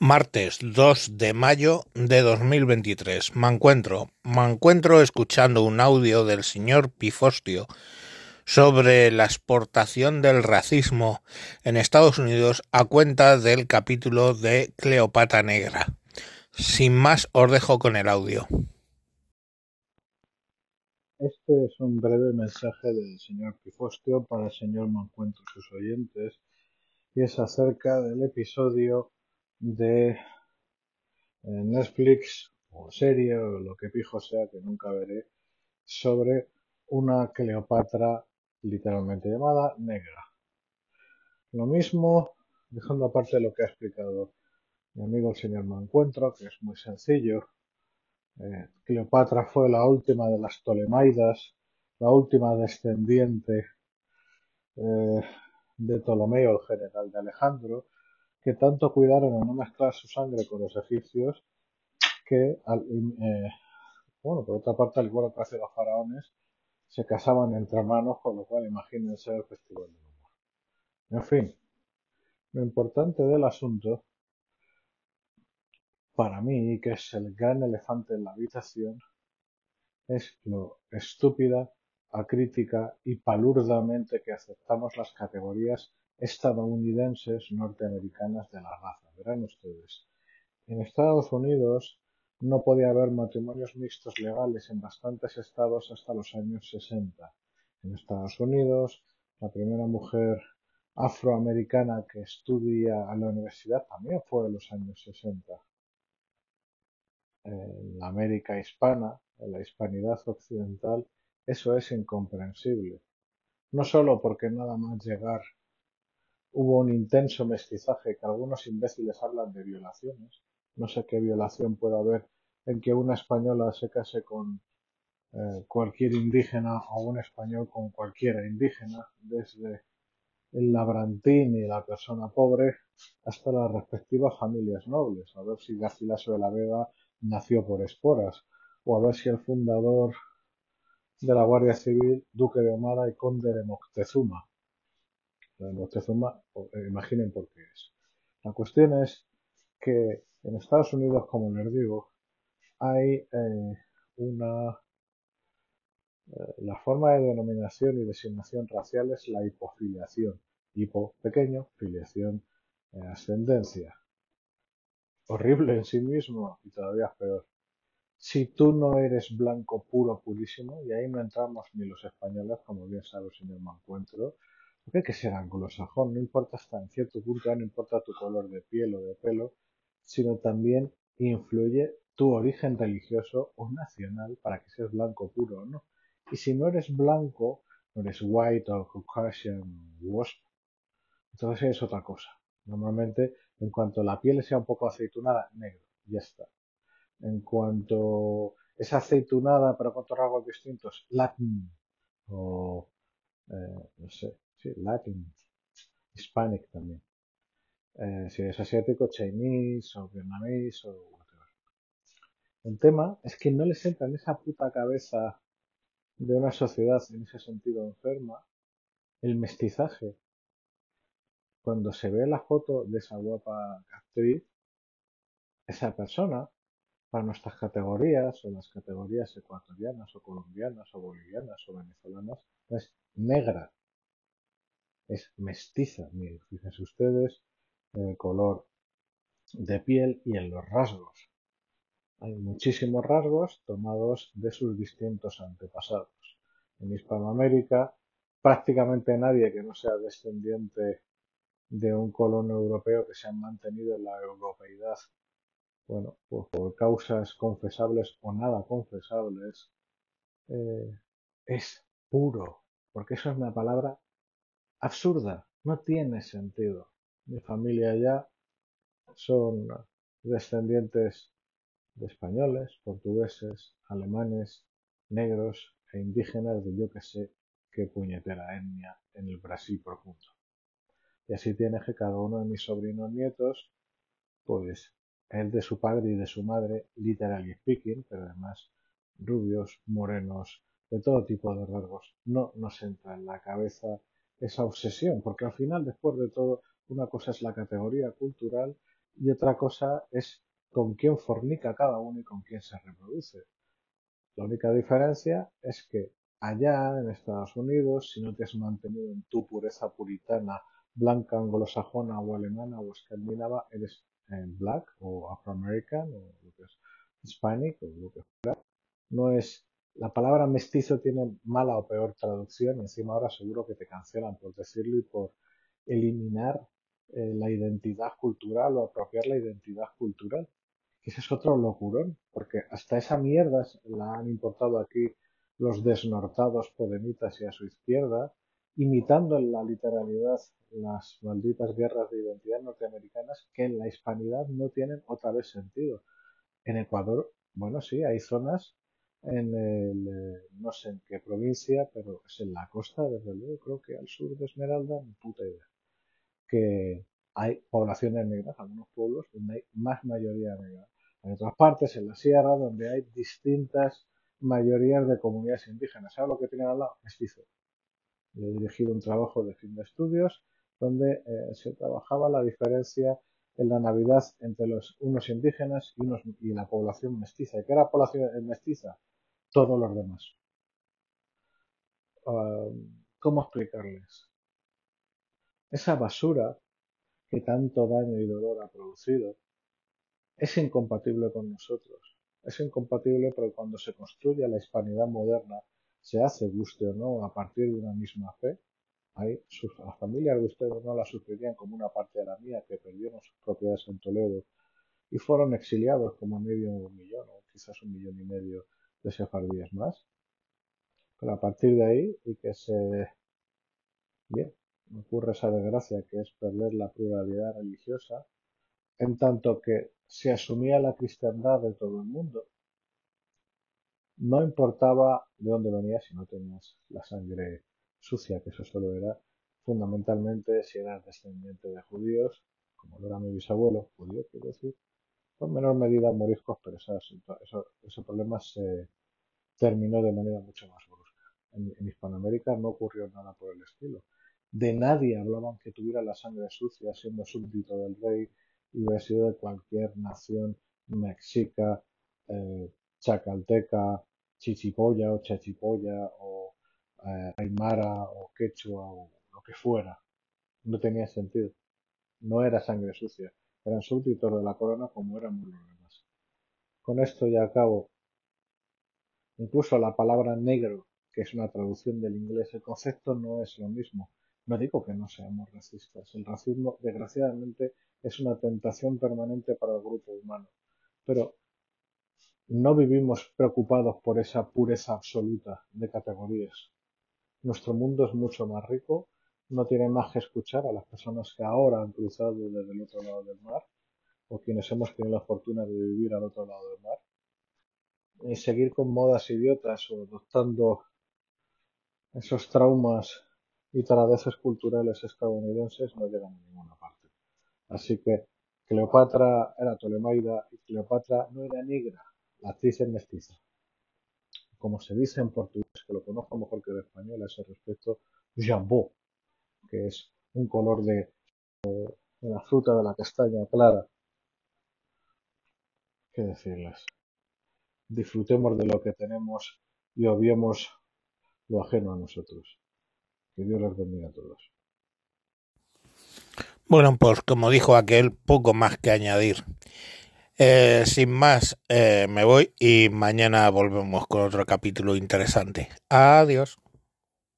Martes dos de mayo de dos mil veintitrés. Me encuentro, me encuentro escuchando un audio del señor Pifostio sobre la exportación del racismo en Estados Unidos a cuenta del capítulo de Cleopatra Negra. Sin más, os dejo con el audio. Este es un breve mensaje del señor Pifostio para el señor Mancuentro y sus oyentes y es acerca del episodio de eh, Netflix o serie o lo que pijo sea que nunca veré sobre una Cleopatra literalmente llamada negra. Lo mismo, dejando aparte lo que ha explicado mi amigo el señor Mancuentro, que es muy sencillo. Eh, Cleopatra fue la última de las Ptolemaidas, la última descendiente eh, de Ptolomeo, el general de Alejandro, que tanto cuidaron en no mezclar su sangre con los egipcios, que, eh, bueno, por otra parte, al igual que hacen los faraones, se casaban entre hermanos, con lo cual imagínense el festival del humor. En fin, lo importante del asunto, para mí, que es el gran elefante en la habitación, es lo estúpida, acrítica y palurdamente que aceptamos las categorías estadounidenses norteamericanas de la raza. Verán ustedes, en Estados Unidos no podía haber matrimonios mixtos legales en bastantes estados hasta los años 60. En Estados Unidos, la primera mujer afroamericana que estudia a la universidad también fue en los años 60. En la América hispana, en la hispanidad occidental, eso es incomprensible. No solo porque nada más llegar Hubo un intenso mestizaje que algunos imbéciles hablan de violaciones. No sé qué violación puede haber en que una española se case con eh, cualquier indígena o un español con cualquiera indígena, desde el labrantín y la persona pobre hasta las respectivas familias nobles, a ver si Garcilaso de la Vega nació por esporas, o a ver si el fundador de la Guardia Civil, duque de Omara y conde de Moctezuma, Moctezuma, eh, imaginen por qué es. La cuestión es que en Estados Unidos, como les digo, hay eh, una... Eh, la forma de denominación y designación racial es la hipofiliación. Hipo, pequeño, filiación, ascendencia. Horrible en sí mismo y todavía peor. Si tú no eres blanco puro, purísimo, y ahí no entramos ni los españoles, como bien sabe el señor Mancuentro, hay que ser anglosajón, no importa hasta en cierto punto, no importa tu color de piel o de pelo, sino también influye tu origen religioso o nacional para que seas blanco puro o no. Y si no eres blanco, no eres white o Caucasian wasp, entonces es otra cosa. Normalmente, en cuanto la piel sea un poco aceitunada, negro, ya está. En cuanto es aceitunada pero con rasgos distintos, latin o eh, no sé, Sí, Latin. Hispanic también. Eh, si es asiático, Chinese o vietnamese o whatever. El tema es que no les entra en esa puta cabeza de una sociedad en ese sentido enferma el mestizaje. Cuando se ve la foto de esa guapa actriz, esa persona, para nuestras categorías o las categorías ecuatorianas o colombianas o bolivianas o venezolanas, es negra es mestiza. fíjense ustedes en el color de piel y en los rasgos. Hay muchísimos rasgos tomados de sus distintos antepasados. En Hispanoamérica, prácticamente nadie que no sea descendiente de un colono europeo que se ha mantenido en la europeidad, bueno, pues por causas confesables o nada confesables, eh, es puro, porque eso es una palabra absurda, no tiene sentido. Mi familia ya son descendientes de españoles, portugueses, alemanes, negros e indígenas de yo que sé qué puñetera etnia en el Brasil profundo. Y así tiene que cada uno de mis sobrinos nietos, pues es de su padre y de su madre, literally speaking, pero además rubios, morenos, de todo tipo de rasgos. No nos entra en la cabeza esa obsesión, porque al final, después de todo, una cosa es la categoría cultural y otra cosa es con quién fornica cada uno y con quién se reproduce. La única diferencia es que allá en Estados Unidos, si no te has mantenido en tu pureza puritana, blanca, anglosajona o alemana o escandinava, eres black o afroamerican o lo que es hispanic o lo que fuera. No es la palabra mestizo tiene mala o peor traducción y encima ahora seguro que te cancelan por decirlo y por eliminar eh, la identidad cultural o apropiar la identidad cultural. ese es otro locurón, porque hasta esa mierda la han importado aquí los desnortados podemitas y a su izquierda, imitando en la literalidad las malditas guerras de identidad norteamericanas que en la hispanidad no tienen otra vez sentido. En Ecuador, bueno, sí, hay zonas en el, eh, no sé en qué provincia, pero es en la costa, desde luego, creo que al sur de Esmeralda, ni puta idea, que hay poblaciones negras, algunos pueblos donde hay más mayoría negra. En otras partes, en la sierra, donde hay distintas mayorías de comunidades indígenas. ¿Sabes lo que tiene al lado? Mestizo. Yo he dirigido un trabajo de fin de estudios donde eh, se trabajaba la diferencia en la Navidad entre los unos indígenas y, unos, y la población mestiza. ¿Y qué era la población mestiza? todos los demás. ¿Cómo explicarles? Esa basura que tanto daño y dolor ha producido es incompatible con nosotros. Es incompatible porque cuando se construye la hispanidad moderna, se hace, guste o no, a partir de una misma fe, hay, sus, las familias de ustedes no la sufrirían como una parte de la mía que perdieron sus propiedades en Toledo y fueron exiliados como medio millón o quizás un millón y medio de sefardíes más. Pero a partir de ahí, y que se... Bien, ocurre esa desgracia que es perder la pluralidad religiosa, en tanto que se asumía la cristiandad de todo el mundo, no importaba de dónde venías si no tenías la sangre sucia, que eso solo era fundamentalmente si eras descendiente de judíos, como lo era mi bisabuelo, judío quiero decir, en menor medida moriscos, pero ese problema se terminó de manera mucho más brusca. En, Hispanoamérica no ocurrió nada por el estilo. De nadie hablaban que tuviera la sangre sucia siendo súbdito del rey y hubiera sido de cualquier nación mexica, eh, chacalteca, chichipolla o chachipolla o eh, aymara o quechua o lo que fuera. No tenía sentido. No era sangre sucia eran súbditos de la corona como éramos los demás. Con esto ya acabo. Incluso la palabra negro, que es una traducción del inglés, el concepto no es lo mismo. No digo que no seamos racistas. El racismo, desgraciadamente, es una tentación permanente para el grupo humano. Pero no vivimos preocupados por esa pureza absoluta de categorías. Nuestro mundo es mucho más rico no tiene más que escuchar a las personas que ahora han cruzado desde el otro lado del mar o quienes hemos tenido la fortuna de vivir al otro lado del mar y seguir con modas idiotas o adoptando esos traumas y taradeces culturales estadounidenses no llegan a ninguna parte. Así que Cleopatra era Tolemaida y Cleopatra no era negra, la actriz es mestiza. Como se dice en portugués, que lo conozco mejor que en español a ese respecto, jambó, que es un color de, la fruta de la castaña clara. ¿Qué decirles? Disfrutemos de lo que tenemos y obviemos lo ajeno a nosotros. Que Dios les bendiga a todos. Bueno, pues como dijo aquel, poco más que añadir. Eh, sin más, eh, me voy y mañana volvemos con otro capítulo interesante. Adiós.